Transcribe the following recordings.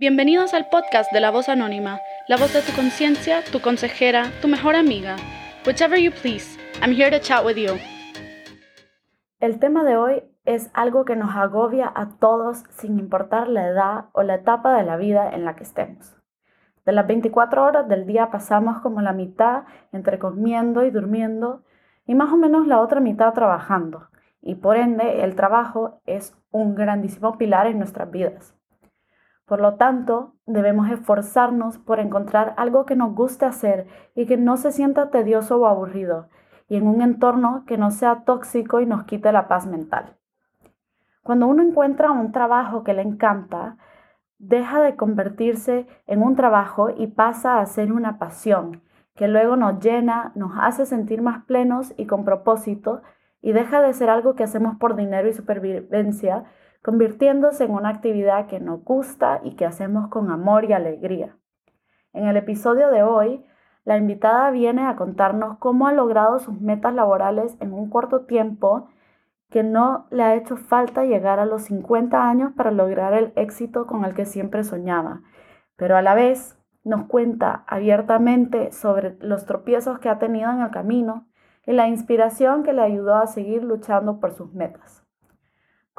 Bienvenidos al podcast de La Voz Anónima, la voz de tu conciencia, tu consejera, tu mejor amiga. Whichever you please, I'm here to chat with you. El tema de hoy es algo que nos agobia a todos sin importar la edad o la etapa de la vida en la que estemos. De las 24 horas del día pasamos como la mitad entre comiendo y durmiendo y más o menos la otra mitad trabajando. Y por ende el trabajo es un grandísimo pilar en nuestras vidas. Por lo tanto, debemos esforzarnos por encontrar algo que nos guste hacer y que no se sienta tedioso o aburrido, y en un entorno que no sea tóxico y nos quite la paz mental. Cuando uno encuentra un trabajo que le encanta, deja de convertirse en un trabajo y pasa a ser una pasión, que luego nos llena, nos hace sentir más plenos y con propósito, y deja de ser algo que hacemos por dinero y supervivencia, convirtiéndose en una actividad que nos gusta y que hacemos con amor y alegría. En el episodio de hoy, la invitada viene a contarnos cómo ha logrado sus metas laborales en un corto tiempo, que no le ha hecho falta llegar a los 50 años para lograr el éxito con el que siempre soñaba, pero a la vez nos cuenta abiertamente sobre los tropiezos que ha tenido en el camino y la inspiración que le ayudó a seguir luchando por sus metas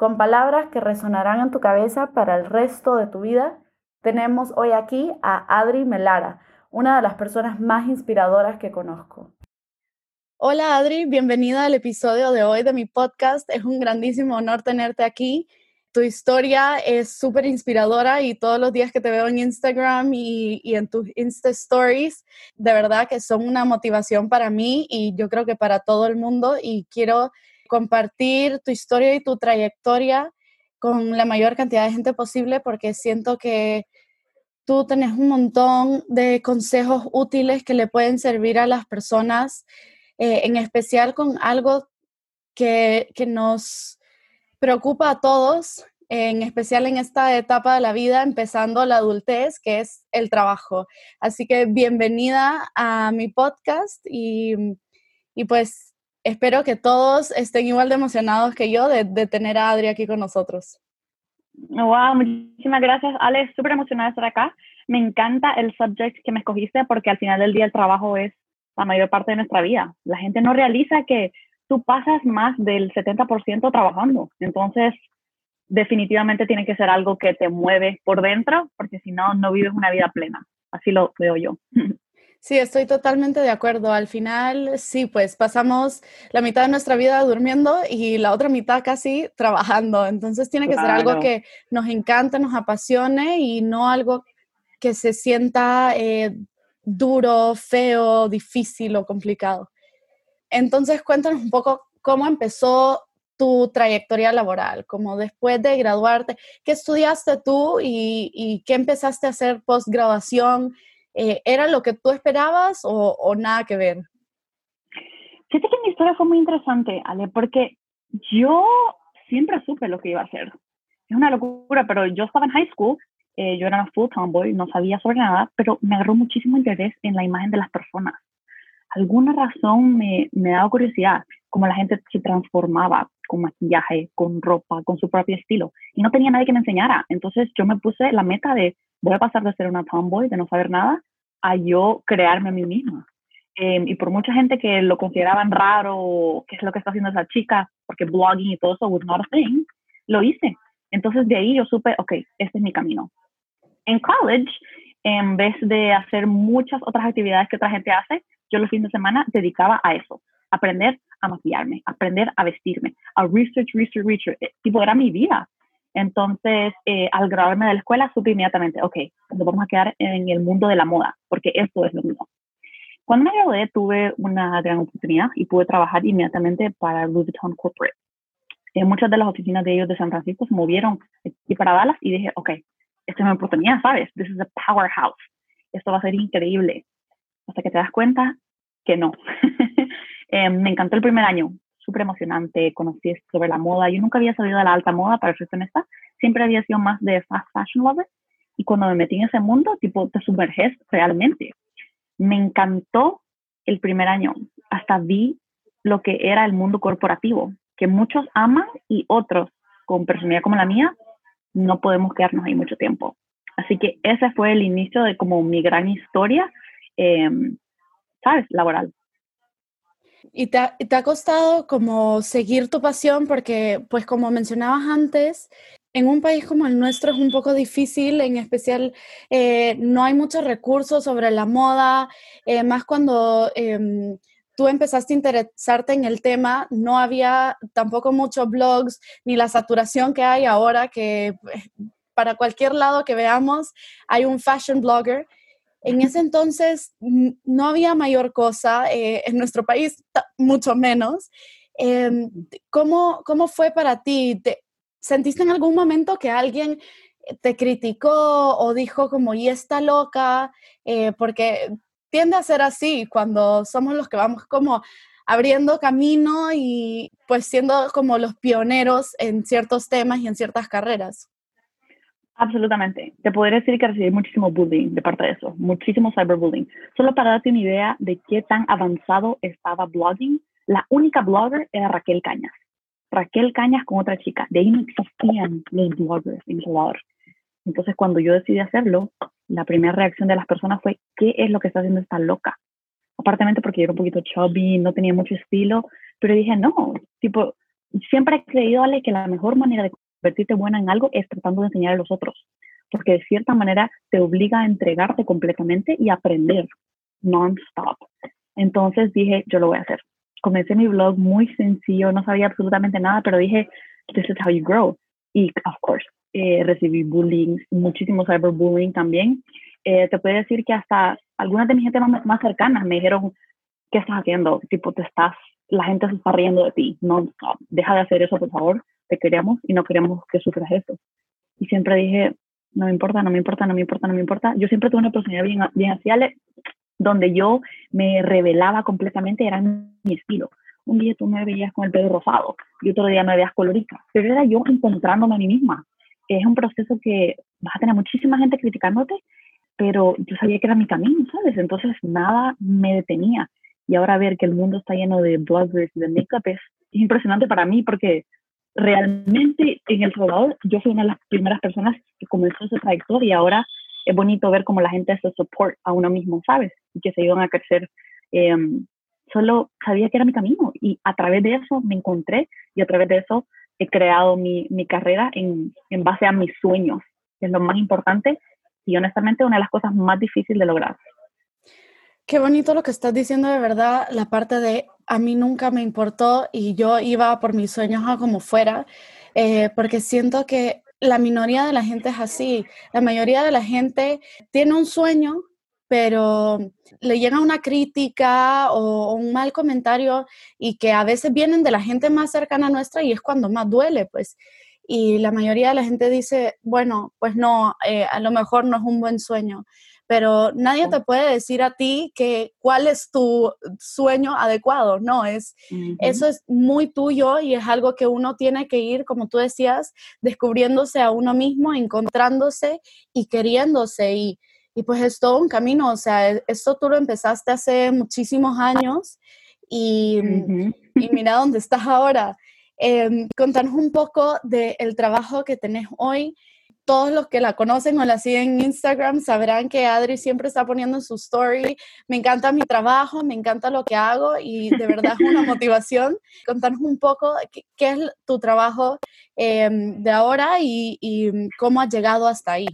con palabras que resonarán en tu cabeza para el resto de tu vida, tenemos hoy aquí a Adri Melara, una de las personas más inspiradoras que conozco. Hola Adri, bienvenida al episodio de hoy de mi podcast. Es un grandísimo honor tenerte aquí. Tu historia es súper inspiradora y todos los días que te veo en Instagram y, y, en tus Insta Stories, de verdad que son una motivación para mí y yo creo que para todo el mundo y quiero compartir tu historia y tu trayectoria con la mayor cantidad de gente posible porque siento que tú tenés un montón de consejos útiles que le pueden servir a las personas, eh, en especial con algo que, que, nos preocupa a todos, en especial en esta etapa de la vida, empezando la adultez, que es el trabajo. Así que bienvenida a mi podcast y, y pues espero que todos estén igual de emocionados que yo de, tener a Adri aquí con nosotros. Wow, muchísimas gracias, Alex. Súper emocionada de estar acá. Me encanta el subject que me escogiste porque al final del día el trabajo es la mayor parte de nuestra vida. La gente no realiza que tú pasas más del 70% trabajando. Entonces, definitivamente tiene que ser algo que te mueve por dentro porque si no, no vives una vida plena. Así lo veo yo. Sí, estoy totalmente de acuerdo. Al final, sí, pues pasamos la mitad de nuestra vida durmiendo y la otra mitad casi trabajando. Entonces tiene que ser algo que nos encante, nos apasione y no algo que se sienta eh, duro, feo, difícil o complicado. Entonces cuéntanos un poco cómo empezó tu trayectoria laboral, como después de graduarte, ¿qué estudiaste tú y, y qué empezaste a hacer postgraduación? Eh, ¿era lo que tú esperabas o, nada que ver? Fíjate que mi historia fue muy interesante, Ale, porque yo siempre supe lo que iba a hacer. Es una locura, pero yo estaba en high school, eh, yo era una full tomboy, no sabía sobre nada, pero me agarró muchísimo interés en la imagen de las personas. Alguna razón me, me daba curiosidad, cómo la gente se transformaba con maquillaje, con ropa, con su propio estilo. Y no tenía nadie que me enseñara. Entonces yo me puse la meta de voy a pasar de ser una tomboy, de no saber nada, a yo crearme a mí misma. Em, y por mucha gente que lo consideraban raro, qué es lo que está haciendo esa chica, porque blogging y todo eso was not a thing, lo hice. Entonces de ahí yo supe, ok, este es mi camino. En college, en vez de hacer muchas otras actividades que otra gente hace, yo los fines de semana dedicaba a eso, aprender a maquillarme, aprender a vestirme, a research, research, research. Eh, tipo, era mi vida. Entonces, eh, al graduarme de la escuela, supe inmediatamente, ok, nos vamos a quedar en el mundo de la moda, porque esto es lo mío. Cuando me gradué, tuve una gran oportunidad y pude trabajar inmediatamente para Louis Vuitton Corporate. Eh, muchas de las oficinas de ellos de San Francisco se movieron aquí para Dallas y dije, ok, esta es mi oportunidad, ¿sabes? This is a powerhouse. Esto va a ser increíble. Hasta que te das cuenta que no. eh, me encantó el primer año súper emocionante, conocí sobre la moda. Yo nunca había salido de la alta moda, para ser honesta, siempre había sido más de fast fashion lover. Y cuando me metí en ese mundo, tipo, te sumerges realmente. Me encantó el primer año. Hasta vi lo que era el mundo corporativo, que muchos aman y otros, con personalidad como la mía, no podemos quedarnos ahí mucho tiempo. Así que ese fue el inicio de como mi gran historia, em, ¿sabes? Laboral. ¿Y te ha, te ha, costado como seguir tu pasión? Porque, pues como mencionabas antes, en un país como el nuestro es un poco difícil, en especial eh, no hay muchos recursos sobre la moda, eh, más cuando eh, tú empezaste a interesarte en el tema, no había tampoco muchos blogs ni la saturación que hay ahora, que pues, para cualquier lado que veamos hay un fashion blogger. En ese entonces no había mayor cosa, eh, en nuestro país mucho menos. Eh, ¿cómo, ¿Cómo fue para ti? ¿Te, ¿Sentiste en algún momento que alguien te criticó o dijo como, y está loca? Eh, porque tiende a ser así cuando somos los que vamos como abriendo camino y pues siendo como los pioneros en ciertos temas y en ciertas carreras. Absolutamente. Te podría decir que recibí muchísimo bullying de parte de eso, muchísimo cyberbullying. Solo para darte una idea de qué tan avanzado estaba blogging, la única blogger era Raquel Cañas. Raquel Cañas con otra chica. De ahí no existían los bloggers en Salvador. Entonces, cuando yo decidí hacerlo, la primera reacción de las personas fue, ¿qué es lo que está haciendo esta loca? Aparentemente porque yo era un poquito chubby, no tenía mucho estilo, pero dije, no, tipo, siempre he creído, Ale, que la mejor manera de convertirte buena en algo es tratando de enseñar a los otros, porque de cierta manera te obliga a entregarte completamente y aprender non-stop. Entonces dije, yo lo voy a hacer. Comencé mi blog muy sencillo, no sabía absolutamente nada, pero dije, this is how you grow. Y, of course, eh, recibí bullying, muchísimo cyberbullying también. Eh, te puedo decir que hasta algunas de mis gente más, más cercanas me dijeron, ¿qué estás haciendo? Tipo, te estás, la gente se está riendo de ti. No, deja de hacer eso, por favor te queremos y no queremos que sufras eso. Y siempre dije, no me importa, no me importa, no me importa, no me importa. Yo siempre tuve una personalidad bien, bien hacia donde yo me revelaba completamente, era mi estilo. Un día tú me veías con el pelo rosado y otro día me veías colorica, pero era yo encontrándome a mí misma. Es un proceso que vas a tener muchísima gente criticándote, pero yo sabía que era mi camino, ¿sabes? Entonces nada me detenía. Y ahora ver que el mundo está lleno de bloggers y de make-up es impresionante para mí porque realmente en El Salvador yo fui una de las primeras personas que comenzó esa trayectoria ahora es bonito ver cómo la gente se support a uno mismo, ¿sabes? Y que se iban a crecer. Em, solo sabía que era mi camino y a través de eso me encontré y a través de eso he creado mi, mi carrera en, en base a mis sueños, que es lo más importante y honestamente una de las cosas más difíciles de lograr. Qué bonito lo que estás diciendo de verdad, la parte de a mí nunca me importó y yo iba por mis sueños a como fuera, eh, porque siento que la minoría de la gente es así. La mayoría de la gente tiene un sueño, pero le llega una crítica o, un mal comentario y que a veces vienen de la gente más cercana a nuestra y es cuando más duele, pues. Y la mayoría de la gente dice, bueno, pues no, eh, a lo mejor no es un buen sueño pero nadie te puede decir a ti que cuál es tu sueño adecuado, no, es, eso es muy tuyo y es algo que uno tiene que ir, como tú decías, descubriéndose a uno mismo, encontrándose y queriéndose y, y pues es todo un camino, o sea, e, esto tú lo empezaste hace muchísimos años y, y mira dónde estás ahora. Eh, contanos un poco del trabajo que tenés hoy, todos los que la conocen o la siguen en Instagram sabrán que Adri siempre está poniendo en su story, me encanta mi trabajo, me encanta lo que hago y de verdad es una motivación. Contanos un poco qué, es tu trabajo em, de ahora y, y, cómo has llegado hasta ahí.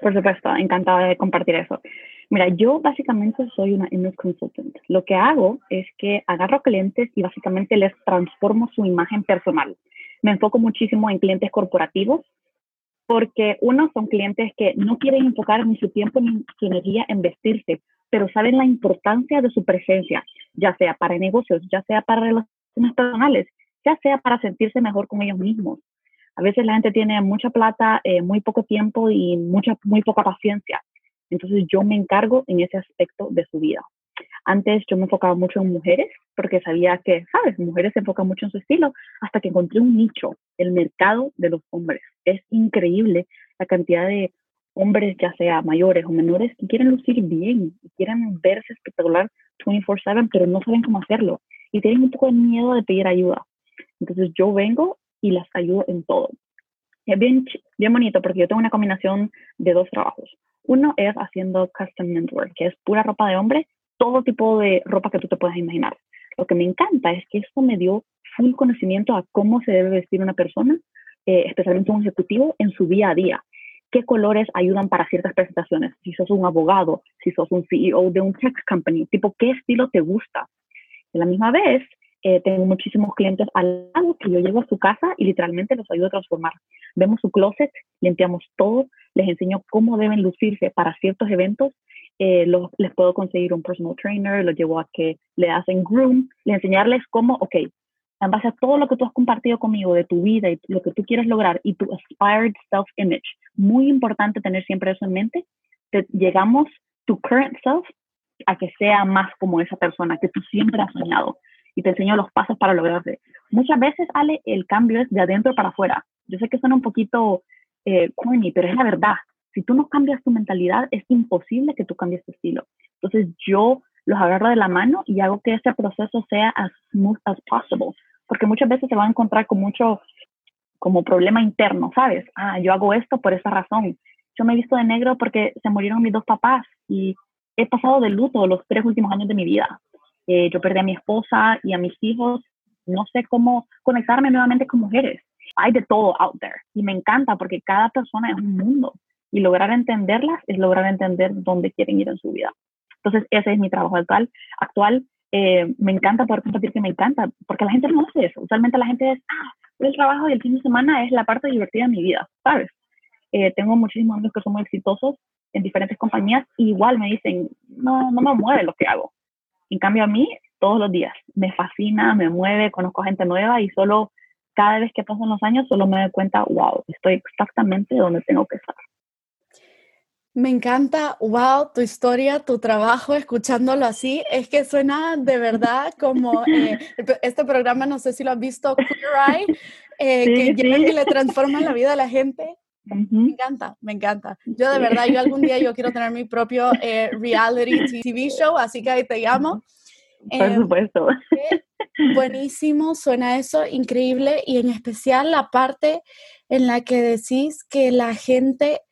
Por supuesto, encantada de compartir eso. Mira, yo básicamente soy una image consultant. Lo que hago es que agarro clientes y básicamente les transformo su imagen personal. Me enfoco muchísimo en clientes corporativos porque uno son clientes que no quieren enfocar ni su tiempo ni su energía en vestirse, pero saben la importancia de su presencia, ya sea para negocios, ya sea para relaciones personales, ya sea para sentirse mejor con ellos mismos. A veces la gente tiene mucha plata, eh, muy poco tiempo y mucha, muy poca paciencia. Entonces yo me encargo en ese aspecto de su vida. Antes yo me enfocaba mucho en mujeres porque sabía que, sabes, mujeres se enfocan mucho en su estilo hasta que encontré un nicho, el mercado de los hombres. Es increíble la cantidad de hombres, ya sea mayores o menores, que quieren lucir bien, quieren verse espectacular 24/7, pero no saben cómo hacerlo y tienen un poco de miedo de pedir ayuda. Entonces yo vengo y las ayudo en todo. Es bien, bien bonito porque yo tengo una combinación de dos trabajos. Uno es haciendo custom menswear, que es pura ropa de hombre, todo tipo de ropa que tú te puedas imaginar. Lo que me encanta es que esto me dio full conocimiento a cómo se debe vestir una persona, eh, especialmente un ejecutivo, en su día a día. ¿Qué colores ayudan para ciertas presentaciones? Si sos un abogado, si sos un CEO de un tech company, tipo, ¿qué estilo te gusta? De la misma vez, eh, tengo muchísimos clientes al lado que yo llego a su casa y literalmente los ayudo a transformar. Vemos su closet, limpiamos todo, les enseño cómo deben lucirse para ciertos eventos eh, les puedo conseguir un personal trainer, los llevo a que le hacen groom, le enseñarles cómo, ok, en base a todo lo que tú has compartido conmigo de tu vida y lo que tú quieres lograr y tu aspired self-image, muy importante tener siempre eso en mente, te, llegamos tu current self a que sea más como esa persona que tú siempre has soñado y te enseño los pasos para lograrlo. Muchas veces, Ale, el cambio es de adentro para afuera. Yo sé que suena un poquito eh, corny, pero es la verdad. Si tú no cambias tu mentalidad, es imposible que tú cambies tu estilo. Entonces yo los agarro de la mano y hago que ese proceso sea as smooth as possible, porque muchas veces se van a encontrar con mucho como problema interno, ¿sabes? Ah, yo hago esto por esa razón. Yo me he visto de negro porque se murieron mis dos papás y he pasado de luto los tres últimos años de mi vida. Eh, yo perdí a mi esposa y a mis hijos. No sé cómo conectarme nuevamente con mujeres. Hay de todo out there y me encanta porque cada persona es un mundo y lograr entenderlas es lograr entender dónde quieren ir en su vida. Entonces, ese es mi trabajo actual. Actual, eh, me encanta poder compartir que me encanta, porque la gente no hace eso. Usualmente la gente es, ah, el trabajo y el fin de semana es la parte divertida de mi vida, ¿sabes? Eh, tengo muchísimos amigos que son muy exitosos en diferentes compañías y igual me dicen, no, no me mueve lo que hago. En cambio, a mí, todos los días, me fascina, me mueve, conozco gente nueva y solo cada vez que pasan los años, solo me doy cuenta, wow, estoy exactamente donde tengo que estar. Me encanta, wow, tu historia, tu trabajo, escuchándolo así, es que suena de verdad como eh, este programa, no sé si lo has visto, Queer Eye, eh, que sí. y le transforma la vida a la gente. Me encanta, me encanta. Yo de verdad, yo algún día yo quiero tener mi propio eh, reality TV show, así que ahí te llamo. Por supuesto. buenísimo, suena eso, increíble, y en especial la parte en la que decís que la gente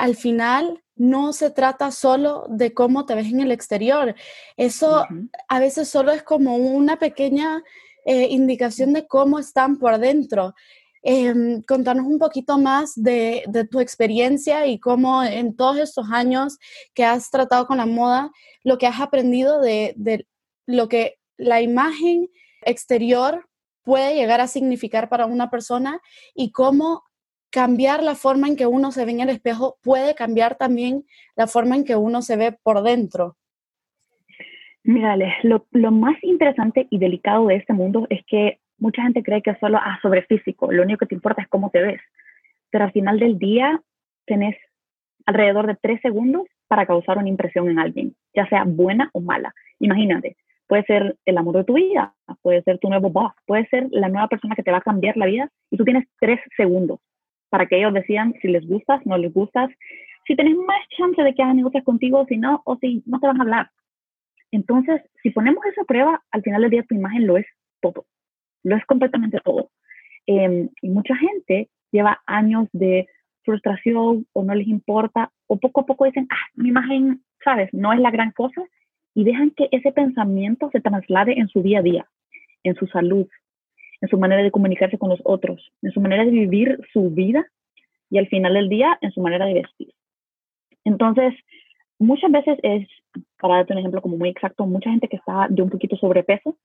al final no se trata solo de cómo te ves en el exterior. Eso a veces solo es como una pequeña eh, indicación de cómo están por dentro. Em, contanos un poquito más de, tu experiencia y cómo en todos estos años que has tratado con la moda, lo que has aprendido de, de lo que la imagen exterior puede llegar a significar para una persona y cómo cambiar la forma en que uno se ve en el espejo puede cambiar también la forma en que uno se ve por dentro. Mírale, lo, lo más interesante y delicado de este mundo es que mucha gente cree que es solo ah, sobre físico, lo único que te importa es cómo te ves. Pero al final del día tenés alrededor de tres segundos para causar una impresión en alguien, ya sea buena o mala. Imagínate, puede ser el amor de tu vida, puede ser tu nuevo boss, puede ser la nueva persona que te va a cambiar la vida y tú tienes tres segundos para que ellos decidan si les gustas, no les gustas, si tenés más chance de que hagan negocios contigo, si no, o si no te van a hablar. Entonces, si ponemos esa prueba, al final del día tu imagen lo es todo, lo es completamente todo. Em, y mucha gente lleva años de frustración o no les importa, o poco a poco dicen, ah, mi imagen, sabes, no es la gran cosa, y dejan que ese pensamiento se traslade en su día a día, en su salud, en su manera de comunicarse con los otros, en su manera de vivir su vida y al final del día en su manera de vestir. Entonces, muchas veces es, para darte un ejemplo como muy exacto, mucha gente que está de un poquito sobrepeso,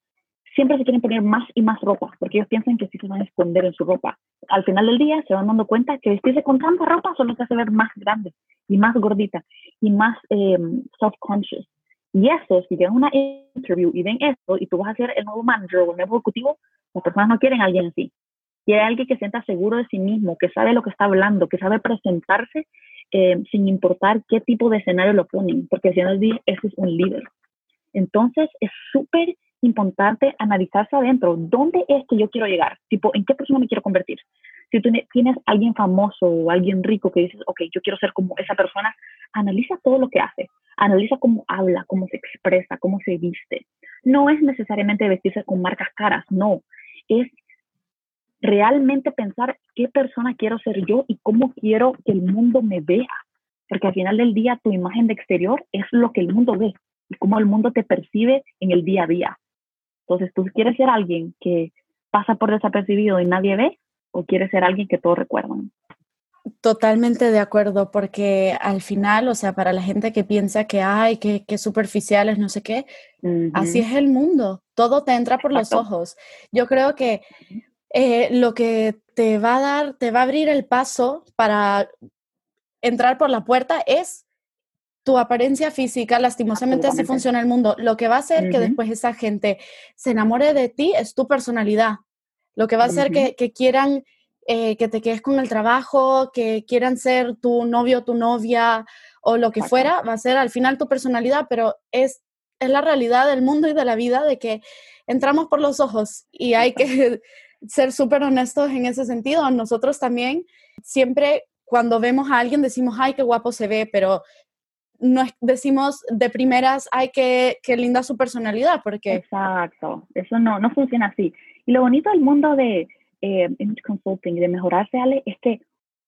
siempre se quieren poner más y más ropa, porque ellos piensan que sí se van a esconder en su ropa. Al final del día se van dando cuenta que vestirse con tanta ropa solo te hace ver más grande y más gordita y más eh, self-conscious. Y eso, si llegan a una interview y ven esto, y tú vas a ser el nuevo manager o el nuevo ejecutivo, las personas no quieren a alguien así. Quieren alguien que sienta seguro de sí mismo, que sabe lo que está hablando, que sabe presentarse eh, sin importar qué tipo de escenario lo ponen, porque final del día eso es un líder. Entonces es súper importante analizarse adentro, ¿dónde es que yo quiero llegar? Tipo, ¿en qué persona me quiero convertir? Si tú tienes alguien famoso o alguien rico que dices, ok, yo quiero ser como esa persona, analiza todo lo que hace, analiza cómo habla, cómo se expresa, cómo se viste. No es necesariamente vestirse con marcas caras, no, es realmente pensar qué persona quiero ser yo y cómo quiero que el mundo me vea. Porque al final del día tu imagen de exterior es lo que el mundo ve y cómo el mundo te percibe en el día a día. Entonces, ¿tú quieres ser alguien que pasa por desapercibido y nadie ve? ¿O quieres ser alguien que todos recuerdan? Totalmente de acuerdo, porque al final, o sea, para la gente que piensa que hay, que, que superficiales, no sé qué, así es el mundo, todo te entra por los ojos. Yo creo que eh, lo que te va a dar, te va a abrir el paso para entrar por la puerta es tu apariencia física, lastimosamente así funciona el mundo. Lo que va a hacer que después esa gente se enamore de ti es tu personalidad. Lo que va a hacer que, que, quieran eh, que te quedes con el trabajo, que quieran ser tu novio, tu novia o lo que fuera, va a ser al final tu personalidad, pero es, es la realidad del mundo y de la vida de que entramos por los ojos y hay que ser súper honestos en ese sentido. Nosotros también siempre cuando vemos a alguien decimos, ay, qué guapo se ve, pero no decimos de primeras, ay, qué, qué linda su personalidad, porque... Exacto, eso no, no funciona así. Y lo bonito del mundo de, eh, consulting y de mejorarse, Ale, es que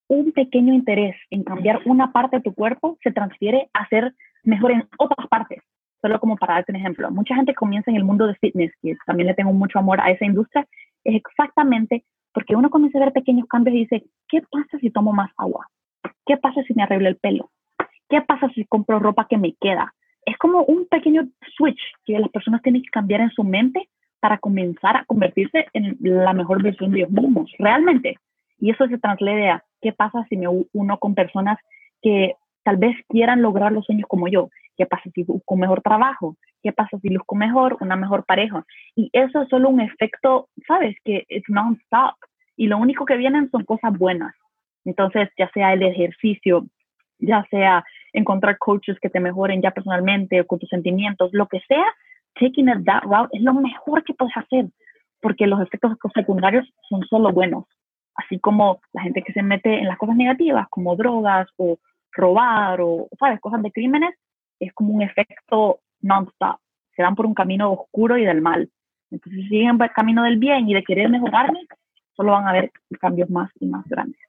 un pequeño interés en cambiar una parte de tu cuerpo se transfiere a ser mejor en otras partes. Solo como para darte un ejemplo, mucha gente comienza en el mundo de fitness, que también le tengo mucho amor a esa industria, es exactamente porque uno comienza a ver pequeños cambios y dice, ¿qué pasa si tomo más agua? ¿Qué pasa si me arreglo el pelo? ¿Qué pasa si compro ropa que me queda? Es como un pequeño switch que las personas tienen que cambiar en su mente para comenzar a convertirse en la mejor versión de ellos mismos, realmente. Y eso se traslade a qué pasa si me uno con personas que tal vez quieran lograr los sueños como yo. ¿Qué pasa si busco mejor trabajo? ¿Qué pasa si busco mejor una mejor pareja? Y eso es solo un efecto, ¿sabes? Que es non-stop. Y lo único que vienen son cosas buenas. Entonces, ya sea el ejercicio, ya sea encontrar coaches que te mejoren ya personalmente o con tus sentimientos, lo que sea, taking it that route es lo mejor que puedes hacer, porque los efectos secundarios son solo buenos. Así como la gente que se mete en las cosas negativas, como drogas o robar o, ¿sabes?, cosas de crímenes, es como un efecto non-stop. Se dan por un camino oscuro y del mal. Entonces, si siguen por el camino del bien y de querer mejorarme, solo van a ver cambios más y más grandes.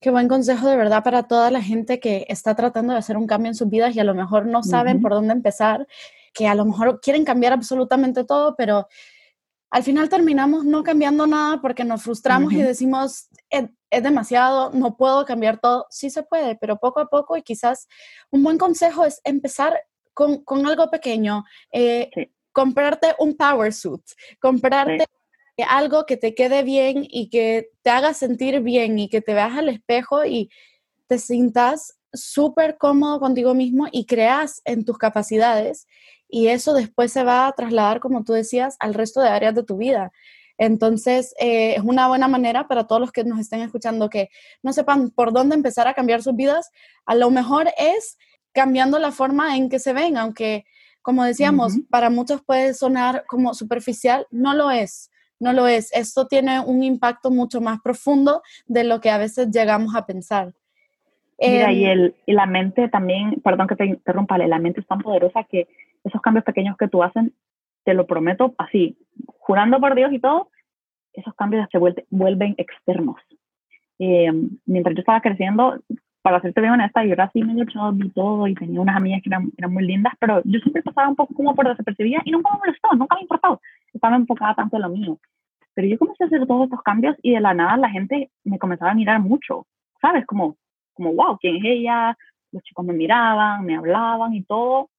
Qué buen consejo de verdad para toda la gente que está tratando de hacer un cambio en sus vidas y a lo mejor no saben por dónde empezar que a lo mejor quieren cambiar absolutamente todo, pero al final terminamos no cambiando nada porque nos frustramos y decimos, es, demasiado, no puedo cambiar todo. Sí se puede, pero poco a poco y quizás un buen consejo es empezar con, con algo pequeño, eh, comprarte un power suit, comprarte algo que te quede bien y que te haga sentir bien y que te veas al espejo y te sientas súper cómodo contigo mismo y creas en tus capacidades y eso después se va a trasladar, como tú decías, al resto de áreas de tu vida. Entonces, eh, es una buena manera para todos los que nos estén escuchando que no sepan por dónde empezar a cambiar sus vidas. A lo mejor es cambiando la forma en que se ven, aunque, como decíamos, para muchos puede sonar como superficial, no lo es, no lo es. Esto tiene un impacto mucho más profundo de lo que a veces llegamos a pensar. Mira, y, em, el, y la mente también, perdón que te interrumpa, la mente es tan poderosa que esos cambios pequeños que tú haces, te lo prometo así, jurando por Dios y todo, esos cambios se vuelven externos. Eh, mientras yo estaba creciendo, para serte bien honesta, yo era así medio chubby y todo, y tenía unas amigas que eran, eran, muy lindas, pero yo siempre pasaba un poco como por desapercibida y nunca me molestó, nunca me importaba. Estaba enfocada tanto en lo mío. Pero yo comencé a hacer todos estos cambios y de la nada la gente me comenzaba a mirar mucho, ¿sabes? Como, como wow, ¿quién es ella? Los chicos me miraban, me hablaban y todo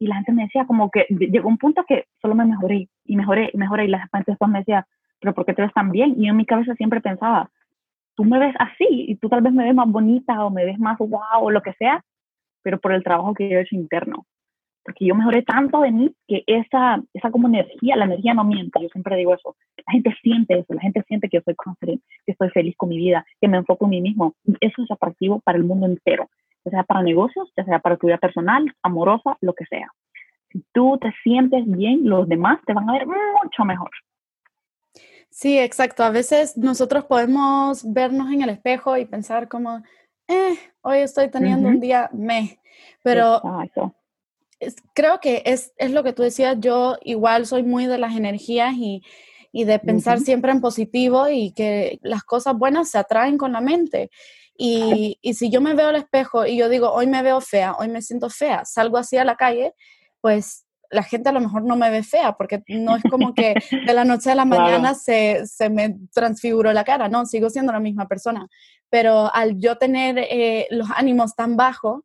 y la gente me decía como que llegó un punto que solo me mejoré y mejoré y mejoré y la gente después me decía, pero ¿por qué te ves tan bien? Y yo en mi cabeza siempre pensaba, tú me ves así y tú tal vez me ves más bonita o me ves más wow o lo que sea, pero por el trabajo que yo he hecho interno. Porque yo mejoré tanto de mí que esa, esa como energía, la energía no miente, yo siempre digo eso. La gente siente eso, la gente siente que yo soy confident, que estoy feliz con mi vida, que me enfoco en mí mismo. Eso es atractivo para el mundo entero ya sea para negocios, ya sea para tu vida personal, amorosa, lo que sea. Si tú te sientes bien, los demás te van a ver mucho mejor. Sí, exacto. A veces nosotros podemos vernos en el espejo y pensar como, eh, hoy estoy teniendo un día me, pero creo que es, es, lo que tú decías, yo igual soy muy de las energías y, y de pensar siempre en positivo y que las cosas buenas se atraen con la mente. Y, y, si yo me veo al espejo y yo digo, hoy me veo fea, hoy me siento fea, salgo así a la calle, pues la gente a lo mejor no me ve fea, porque no es como que de la noche a la mañana se, se, me transfiguró la cara, no, sigo siendo la misma persona. Pero al yo tener eh, los ánimos tan bajos,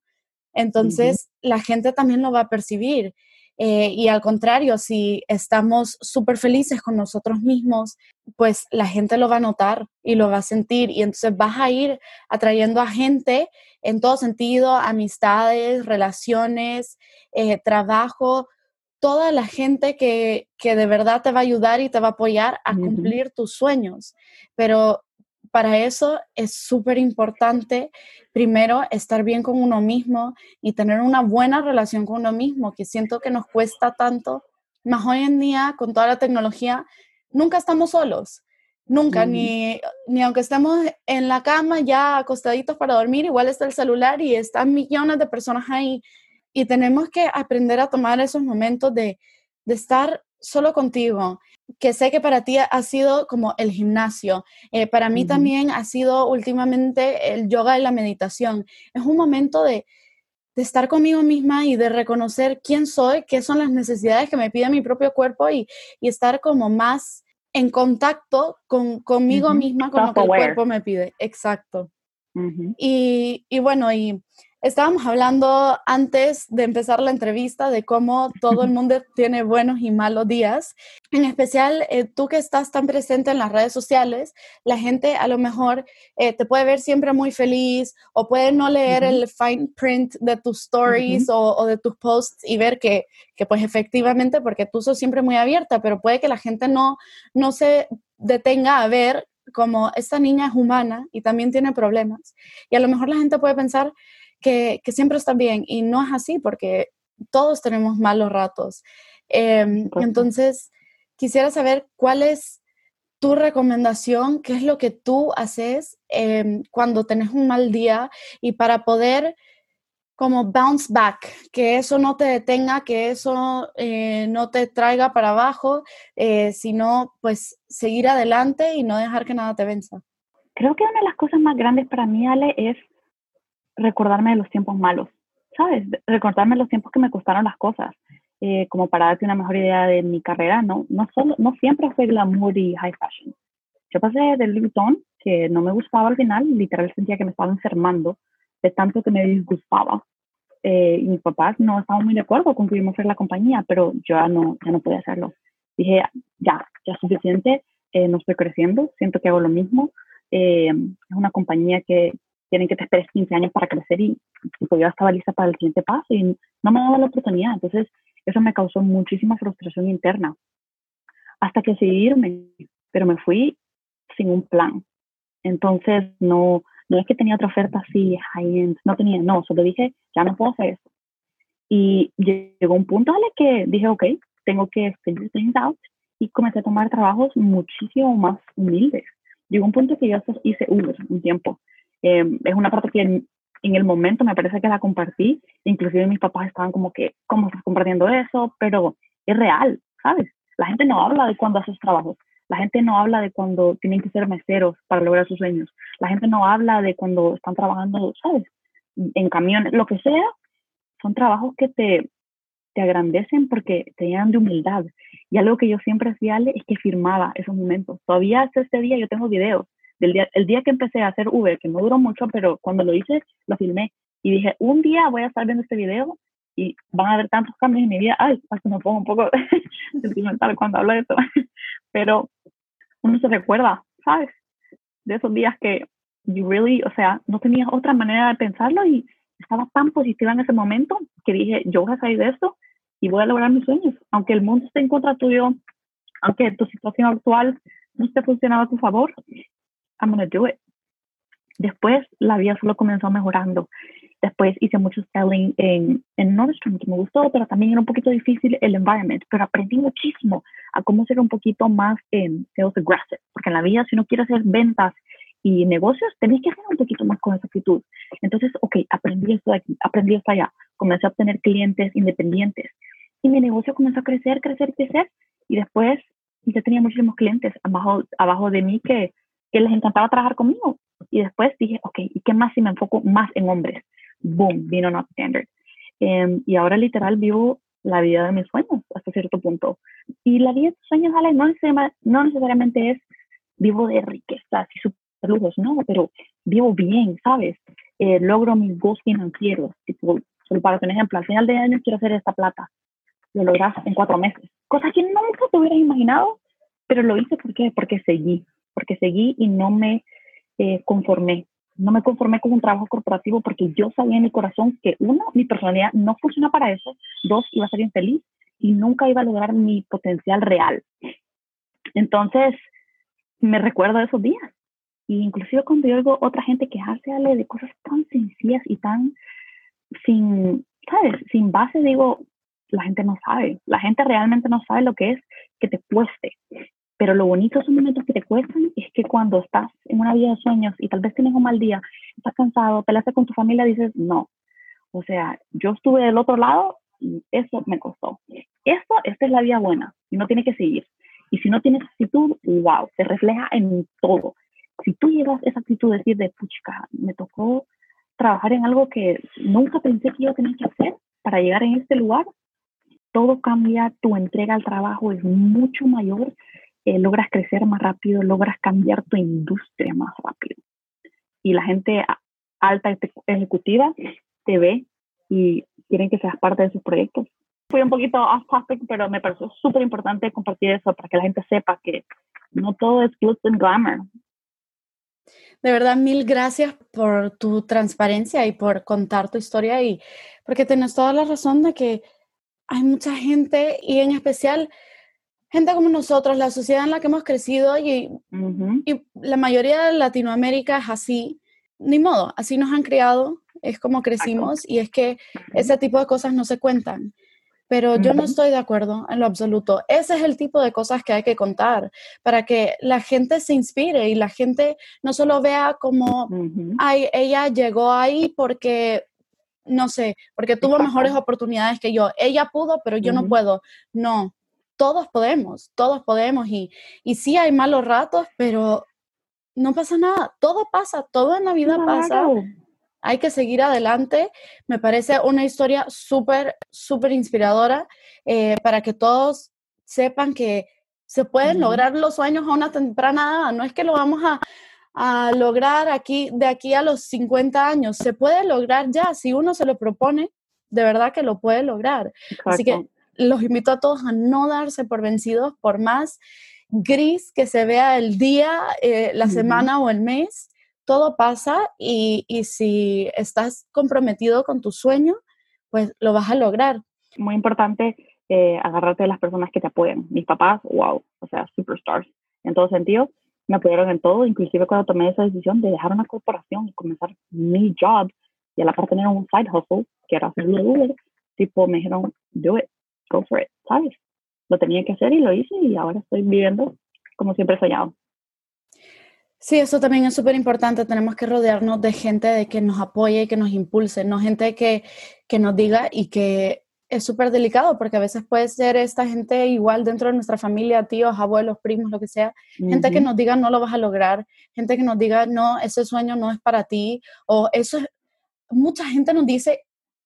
entonces la gente también lo va a percibir. Eh, y al contrario, si estamos súper felices con nosotros mismos, pues la gente lo va a notar y lo va a sentir. Y entonces vas a ir atrayendo a gente en todo sentido, amistades, relaciones, eh, trabajo, toda la gente que, que, de verdad te va a ayudar y te va a apoyar a cumplir tus sueños. Pero para eso es súper importante, primero, estar bien con uno mismo y tener una buena relación con uno mismo, que siento que nos cuesta tanto, más hoy en día con toda la tecnología, nunca estamos solos. Nunca, ni, ni aunque estemos en la cama ya acostaditos para dormir, igual está el celular y están millones de personas ahí y tenemos que aprender a tomar esos momentos de, estar solo contigo, que sé que para ti ha sido como el gimnasio, eh, para mí también ha sido últimamente el yoga y la meditación. Es un momento de, estar conmigo misma y de reconocer quién soy, qué son las necesidades que me pide mi propio cuerpo y, estar como más en contacto con, conmigo misma, con lo que el cuerpo me pide. Exacto. y, y, bueno, y Estábamos hablando antes de empezar la entrevista de cómo todo el mundo tiene buenos y malos días. En especial, eh, tú que estás tan presente en las redes sociales, la gente a lo mejor eh, te puede ver siempre muy feliz o puede no leer el fine print de tus stories o, de tus posts y ver que, que, pues efectivamente, porque tú sos siempre muy abierta, pero puede que la gente no, no se detenga a ver como esta niña es humana y también tiene problemas. Y a lo mejor la gente puede pensar, que, siempre está bien y no es así porque todos tenemos malos ratos. Em, entonces, quisiera saber cuál es tu recomendación, qué es lo que tú haces em, cuando tenés un mal día y para poder como bounce back, que eso no te detenga, que eso eh, no te traiga para abajo, eh, sino pues seguir adelante y no dejar que nada te venza. Creo que una de las cosas más grandes para mí, Ale, es recordarme de los tiempos malos, ¿sabes? Recordarme los tiempos que me costaron las cosas, eh, como para darte una mejor idea de mi carrera, no, no, solo, no siempre fue glamour y high fashion. Yo pasé del Louis que no me gustaba al final, literal sentía que me estaba enfermando de tanto que me disgustaba. Eh, y mis papás no estaban muy de acuerdo con que a hacer la compañía, pero yo ya no, ya no podía hacerlo. Dije, ya, ya es suficiente, eh, no estoy creciendo, siento que hago lo mismo. es una compañía que, tienen que te esperes 15 años para crecer y, pues yo estaba lista para el siguiente paso y no me daba la oportunidad. Entonces, eso me causó muchísima frustración interna. Hasta que decidí irme, pero me fui sin un plan. Entonces, no, no es que tenía otra oferta así, high-end, no tenía, no, solo dije, ya no puedo hacer eso. Y llegó un punto en el que dije, ok, tengo que figure things out y comencé a tomar trabajos muchísimo más humildes. Llegó un punto que yo hice Uber un tiempo Em, es una parte que en, el momento me parece que la compartí, inclusive mis papás estaban como que, ¿cómo estás compartiendo eso? Pero es real, ¿sabes? La gente no habla de cuando haces trabajos, la gente no habla de cuando tienen que ser meseros para lograr sus sueños, la gente no habla de cuando están trabajando, ¿sabes? En camiones, lo que sea, son trabajos que te, te agrandecen porque te llenan de humildad. Y algo que yo siempre hacía es que firmaba esos momentos. Todavía hasta este día yo tengo videos día, el día que empecé a hacer Uber, que no duró mucho, pero cuando lo hice, lo filmé. Y dije, un día voy a estar viendo este video y van a haber tantos cambios en mi vida. Ay, hasta me pongo un poco sentimental cuando hablo de eso. pero uno se recuerda, ¿sabes? De esos días que you really, o sea, no tenía otra manera de pensarlo y estaba tan positiva en ese momento que dije, yo voy a salir de esto y voy a lograr mis sueños. Aunque el mundo esté en contra tuyo, aunque tu situación actual no esté funcionando a tu favor, I'm gonna do it. Después la vida solo comenzó mejorando. Después hice mucho selling en, en Nordstrom, que me gustó, pero también era un poquito difícil el environment. Pero aprendí muchísimo a cómo ser un poquito más en sales aggressive. Porque en la vida, si uno quiere hacer ventas y negocios, tenéis que hacer un poquito más con esa actitud. Entonces, ok, aprendí esto de aquí, aprendí esto allá. Comencé a obtener clientes independientes. Y mi negocio comenzó a crecer, crecer, crecer. Y después yo tenía muchísimos clientes abajo, abajo de mí que, que les encantaba trabajar conmigo. Y después dije, ok, ¿y qué más si me enfoco más en hombres? Boom, vino Not Standard. Em, y ahora literal vivo la vida de mis sueños hasta cierto punto. Y la vida de tus sueños, Ale, no, no necesariamente es vivo de riqueza y super lujos, no, pero vivo bien, ¿sabes? Eh, logro mis goals financieros. Tipo, solo para un ejemplo, al final de año quiero hacer esta plata. Lo logras en cuatro meses. Cosa que nunca te hubieras imaginado, pero lo hice ¿por porque seguí. Porque seguí y no me eh, conformé. No me conformé con un trabajo corporativo porque yo sabía en mi corazón que, uno, mi personalidad no funciona para eso. Dos, iba a ser infeliz y nunca iba a lograr mi potencial real. Entonces, me recuerdo esos días. Y inclusive cuando yo oigo otra gente quejarse Ale, de cosas tan sencillas y tan sin, ¿sabes? Sin base, digo, la gente no sabe. La gente realmente no sabe lo que es que te cueste. Pero lo bonito de esos momentos que te cuestan es que cuando estás en una vida de sueños y tal vez tienes un mal día, estás cansado, peleas con tu familia, dices, no. O sea, yo estuve del otro lado y eso me costó. Esto, esta es la vida buena y no tiene que seguir. Y si no tienes actitud, wow, se refleja en todo. Si tú llevas esa actitud de decir de, puchica, me tocó trabajar en algo que nunca pensé que iba a tener que hacer para llegar en este lugar, todo cambia, tu entrega al trabajo es mucho mayor, eh, logras crecer más rápido, logras cambiar tu industria más rápido. Y la gente alta ejecutiva te ve y quieren que seas parte de sus proyectos fui un poquito off topic, pero me pareció súper importante compartir eso para que la gente sepa que no todo es glitz and glamour. De verdad, mil gracias por tu transparencia y por contar tu historia y porque tienes toda la razón de que hay mucha gente y en especial gente como nosotros, la sociedad en la que hemos crecido y, y la mayoría de Latinoamérica es así, ni modo, así nos han criado, es como crecimos y es que ese tipo de cosas no se cuentan pero yo no estoy de acuerdo en lo absoluto. Ese es el tipo de cosas que hay que contar para que la gente se inspire y la gente no solo vea como, ay, ella llegó ahí porque, no sé, porque tuvo mejores oportunidades que yo. Ella pudo, pero yo no puedo. No, todos podemos, todos podemos y, y sí hay malos ratos, pero no pasa nada, todo pasa, todo en la vida pasa hay que seguir adelante. Me parece una historia súper, súper inspiradora eh, para que todos sepan que se pueden lograr los sueños a una temprana edad. No es que lo vamos a, lograr aquí, de aquí a los 50 años. Se puede lograr ya, si uno se lo propone, de verdad que lo puede lograr. Así que los invito a todos a no darse por vencidos, por más gris que se vea el día, eh, la semana o el mes todo pasa y, si estás comprometido con tu sueño, pues lo vas a lograr. Muy importante eh, agarrarte de las personas que te apoyan. Mis papás, wow, o sea, superstars. En todo sentido, me apoyaron en todo, inclusive cuando tomé esa decisión de dejar una corporación y comenzar mi job y a la par tener un side hustle, que era Uber, tipo, me dijeron, do it, go for it, ¿sabes? Lo tenía que hacer y lo hice y ahora estoy viviendo como siempre he soñado. Sí, eso también es súper importante. Tenemos que rodearnos de gente de que nos apoye y que nos impulse, no gente que, que nos diga y que es súper delicado porque a veces puede ser esta gente igual dentro de nuestra familia, tíos, abuelos, primos, lo que sea, gente que nos diga no lo vas a lograr, gente que nos diga no, ese sueño no es para ti o eso es, mucha gente nos dice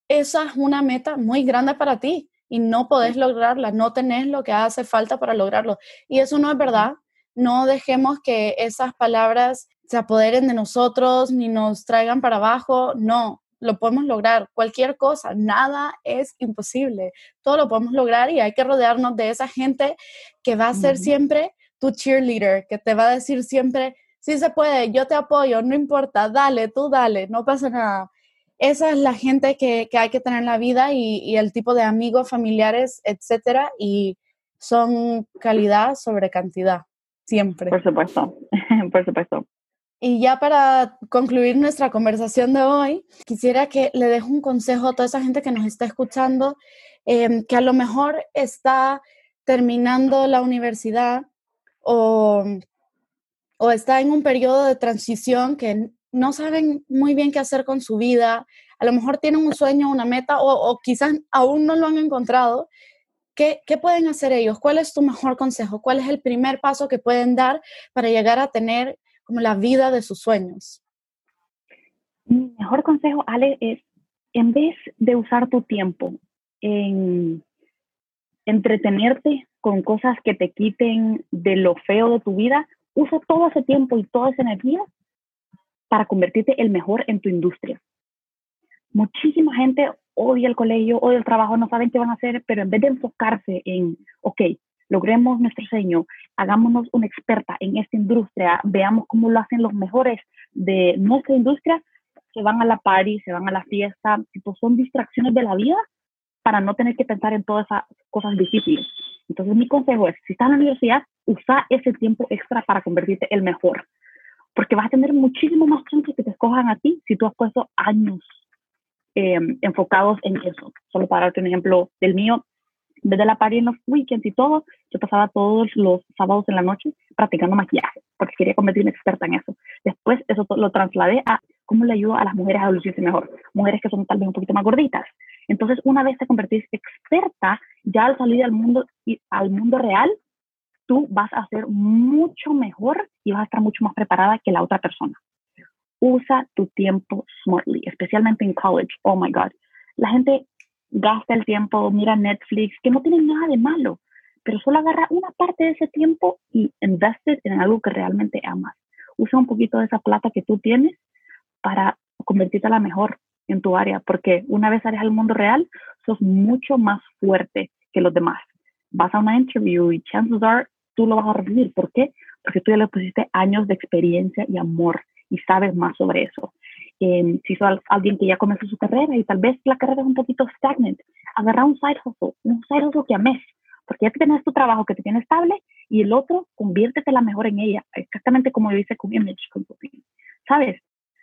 esa es una meta muy grande para ti y no podés lograrla, no tenés lo que hace falta para lograrlo. Y eso no es verdad no dejemos que esas palabras se apoderen de nosotros ni nos traigan para abajo. No, lo podemos lograr. Cualquier cosa, nada es imposible. Todo lo podemos lograr y hay que rodearnos de esa gente que va a ser siempre tu cheerleader, que te va a decir siempre, sí se puede, yo te apoyo, no importa, dale, tú dale, no pasa nada. Esa es la gente que, hay que tener en la vida y, y el tipo de amigos, familiares, etcétera, y son calidad sobre cantidad siempre. Por supuesto, por supuesto. Y ya para concluir nuestra conversación de hoy, quisiera que le deje un consejo a toda esa gente que nos está escuchando, em, que a lo mejor está terminando la universidad o, o está en un periodo de transición que no saben muy bien qué hacer con su vida, a lo mejor tienen un sueño, una meta o, o quizás aún no lo han encontrado ¿qué, ¿qué pueden hacer ellos? ¿Cuál es tu mejor consejo? ¿Cuál es el primer paso que pueden dar para llegar a tener como la vida de sus sueños? Mi mejor consejo, Ale, es en vez de usar tu tiempo en entretenerte con cosas que te quiten de lo feo de tu vida, usa todo ese tiempo y toda esa energía para convertirte el mejor en tu industria. Muchísima gente odia el colegio, odia el trabajo, no saben qué van a hacer, pero en vez de enfocarse en, ok, logremos nuestro sueño, hagámonos una experta en esta industria, veamos cómo lo hacen los mejores de nuestra industria, se van a la party, se van a la fiesta, tipo, son distracciones de la vida para no tener que pensar en todas esas cosas difíciles. Entonces mi consejo es, si estás en la universidad, usa ese tiempo extra para convertirte el mejor, porque vas a tener muchísimo más chance que te escojan a ti si tú has puesto años em, enfocados en eso. Solo para darte un ejemplo del mío, desde la party en los weekends y todo, yo pasaba todos los sábados en la noche practicando maquillaje, porque quería convertirme experta en eso. Después eso lo trasladé a cómo le ayudo a las mujeres a lucirse mejor, mujeres que son tal vez un poquito más gorditas. Entonces, una vez te convertís experta, ya al salir al mundo, al mundo real, tú vas a ser mucho mejor y vas a estar mucho más preparada que la otra persona. Usa tu tiempo smartly, especialmente en college. Oh my God. La gente gasta el tiempo, mira Netflix, que no tiene nada de malo, pero solo agarra una parte de ese tiempo y investe en algo que realmente amas. Usa un poquito de esa plata que tú tienes para convertirte a la mejor en tu área, porque una vez sales al mundo real, sos mucho más fuerte que los demás. Vas a una interview y chances are tú lo vas a recibir. ¿Por qué? Porque tú ya le pusiste años de experiencia y amor y sabes más sobre eso. Eh, si sos alguien que ya comenzó su carrera y tal vez la carrera es un poquito stagnant, agarra un side hustle, un side hustle que ames, porque ya tienes tu trabajo que te tiene estable y el otro, conviértete la mejor en ella, exactamente como yo hice con Image Consulting. ¿Sabes?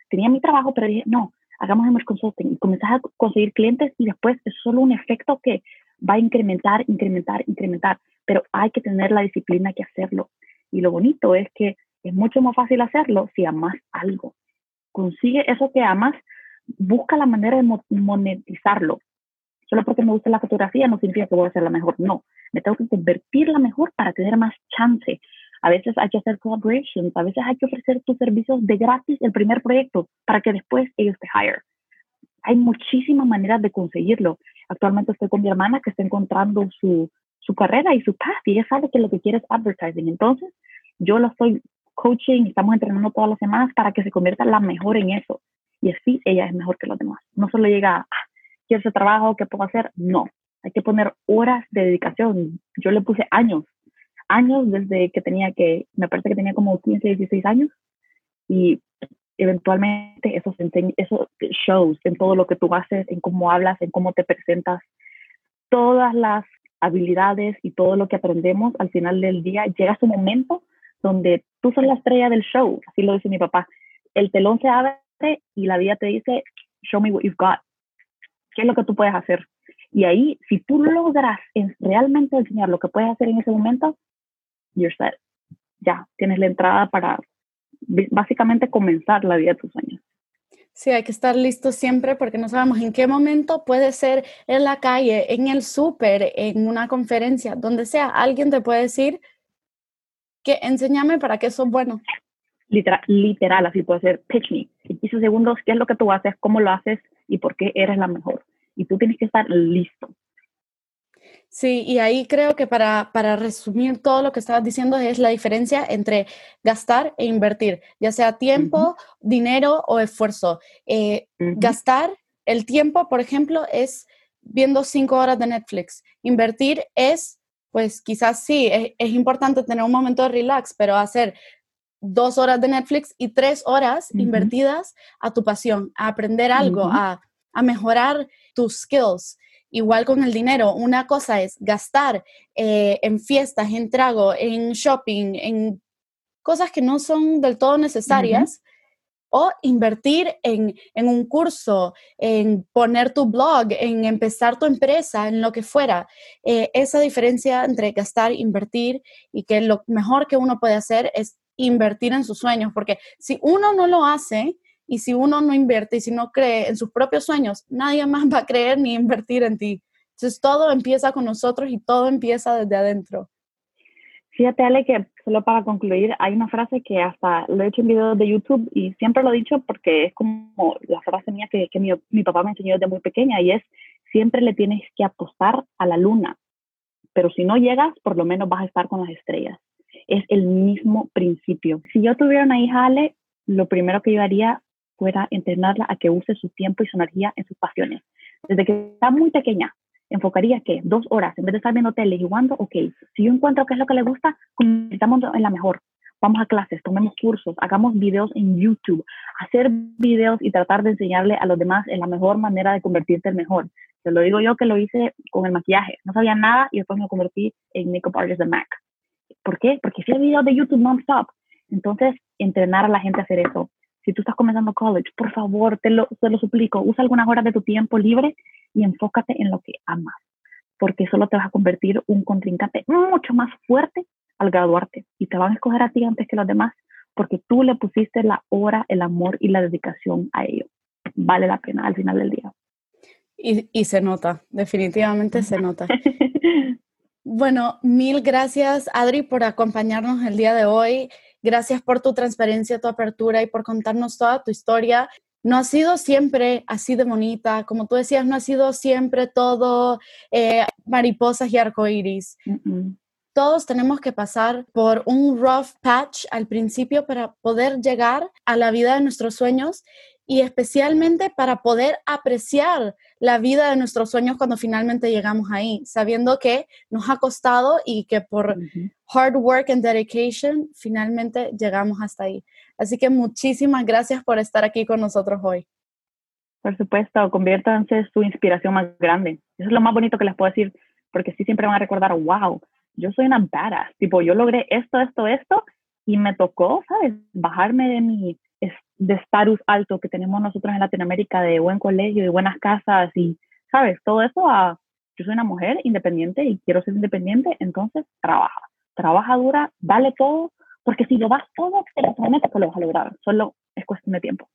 Tenía mi trabajo, pero dije, no, hagamos Image Consulting y comenzás a conseguir clientes y después es solo un efecto que va a incrementar, incrementar, incrementar, pero hay que tener la disciplina que hacerlo. Y lo bonito es que es mucho más fácil hacerlo si amas algo. Consigue eso que amas, busca la manera de monetizarlo. Solo porque me gusta la fotografía no significa que voy a ser la mejor. No, me tengo que convertirla mejor para tener más chance. A veces hay que hacer collaborations, a veces hay que ofrecer tus servicios de gratis el primer proyecto para que después ellos te hire. Hay muchísimas maneras de conseguirlo. Actualmente estoy con mi hermana que está encontrando su, su carrera y su path y ella sabe que lo que quiere es advertising. Entonces, yo la estoy coaching estamos entrenando todas las semanas para que se convierta la mejor en eso. Y así ella es mejor que los demás. No solo llega, ah, quiero ese trabajo, ¿qué puedo hacer? No, hay que poner horas de dedicación. Yo le puse años, años desde que tenía que, me parece que tenía como 15, 16 años y eventualmente eso, se eso shows en todo lo que tú haces, en cómo hablas, en cómo te presentas. Todas las habilidades y todo lo que aprendemos al final del día llega su momento donde tú sos la estrella del show, así lo dice mi papá. El telón se abre y la vida te dice, show me what you've got. ¿Qué es lo que tú puedes hacer? Y ahí, si tú logras realmente enseñar lo que puedes hacer en ese momento, you're set. Ya, tienes la entrada para básicamente comenzar la vida de tus sueños. Sí, hay que estar listo siempre porque no sabemos en qué momento puede ser en la calle, en el súper, en una conferencia, donde sea, alguien te puede decir que enséñame para qué sos bueno. Literal, literal, así puede ser, pitch me. En 15 segundos, ¿qué es lo que tú haces? ¿Cómo lo haces? ¿Y por qué eres la mejor? Y tú tienes que estar listo. Sí, y ahí creo que para, para, resumir todo lo que estabas diciendo es la diferencia entre gastar e invertir, ya sea tiempo, dinero o esfuerzo. Eh, gastar el tiempo, por ejemplo, es viendo cinco horas de Netflix. Invertir es, pues quizás sí, es, importante tener un momento de relax, pero hacer dos horas de Netflix y tres horas invertidas a tu pasión, a aprender algo, a, a mejorar tus skills. Igual con el dinero, una cosa es gastar eh, en fiestas, en trago, en shopping, en cosas que no son del todo necesarias, o invertir en, un curso, en poner tu blog, en empezar tu empresa, en lo que fuera. Eh, esa diferencia entre gastar, invertir y que lo mejor que uno puede hacer es invertir en sus sueños, porque si uno no lo hace, y si uno no invierte y si no cree en sus propios sueños, nadie más va a creer ni invertir en ti. Entonces todo empieza con nosotros y todo empieza desde adentro. Fíjate, Ale, que solo para concluir, hay una frase que hasta lo he hecho en videos de YouTube y siempre lo he dicho porque es como la frase mía que, que mi, mi papá me enseñó desde muy pequeña y es, siempre le tienes que apostar a la luna, pero si no llegas, por lo menos vas a estar con las estrellas. Es el mismo principio. Si yo tuviera una hija, Ale, lo primero que yo haría fuera entrenarla a que use su tiempo y su energía en sus pasiones. Desde que está muy pequeña, enfocaría que dos horas, en vez de estar viendo tele y jugando, ok, si yo encuentro qué es lo que le gusta, convirtamos en la mejor. Vamos a clases, tomemos cursos, hagamos videos en YouTube, hacer videos y tratar de enseñarle a los demás en la mejor manera de convertirte en mejor. Te lo digo yo que lo hice con el maquillaje. No sabía nada y después me convertí en Makeup Artist de MAC. ¿Por qué? Porque hacía videos de YouTube non-stop. Entonces, entrenar a la gente a hacer eso si tú estás comenzando college, por favor, te lo, te lo suplico, usa algunas horas de tu tiempo libre y enfócate en lo que amas, porque solo te vas a convertir un contrincante mucho más fuerte al graduarte y te van a escoger a ti antes que los demás porque tú le pusiste la hora, el amor y la dedicación a ello. Vale la pena al final del día. Y, y se nota, definitivamente se nota. bueno, mil gracias Adri por acompañarnos el día de hoy. Gracias por tu transparencia, tu apertura y por contarnos toda tu historia. No ha sido siempre así de bonita, como tú decías, no ha sido siempre todo eh, mariposas y arcoíris. Todos tenemos que pasar por un rough patch al principio para poder llegar a la vida de nuestros sueños y especialmente para poder apreciar la vida de nuestros sueños cuando finalmente llegamos ahí, sabiendo que nos ha costado y que por hard work and dedication finalmente llegamos hasta ahí. Así que muchísimas gracias por estar aquí con nosotros hoy. Por supuesto, conviértanse su inspiración más grande. Eso es lo más bonito que les puedo decir, porque sí siempre van a recordar, wow, yo soy una badass, tipo, yo logré esto, esto, esto, y me tocó, ¿sabes? Bajarme de mi de estatus alto que tenemos nosotros en Latinoamérica, de buen colegio, de buenas casas y, ¿sabes? Todo eso a, yo soy una mujer independiente y quiero ser independiente, entonces trabaja, trabaja dura, dale todo, porque si lo vas todo, te lo que lo vas a lograr, solo es cuestión de tiempo.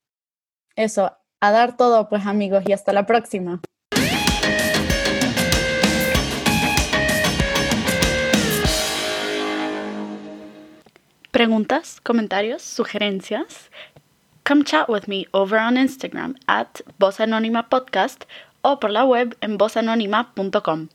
Eso, a dar todo pues amigos y hasta la próxima. Preguntas, comentarios, sugerencias. Come chat with me over on Instagram at Voz Anónima Podcast o por la web en vozanónima.com.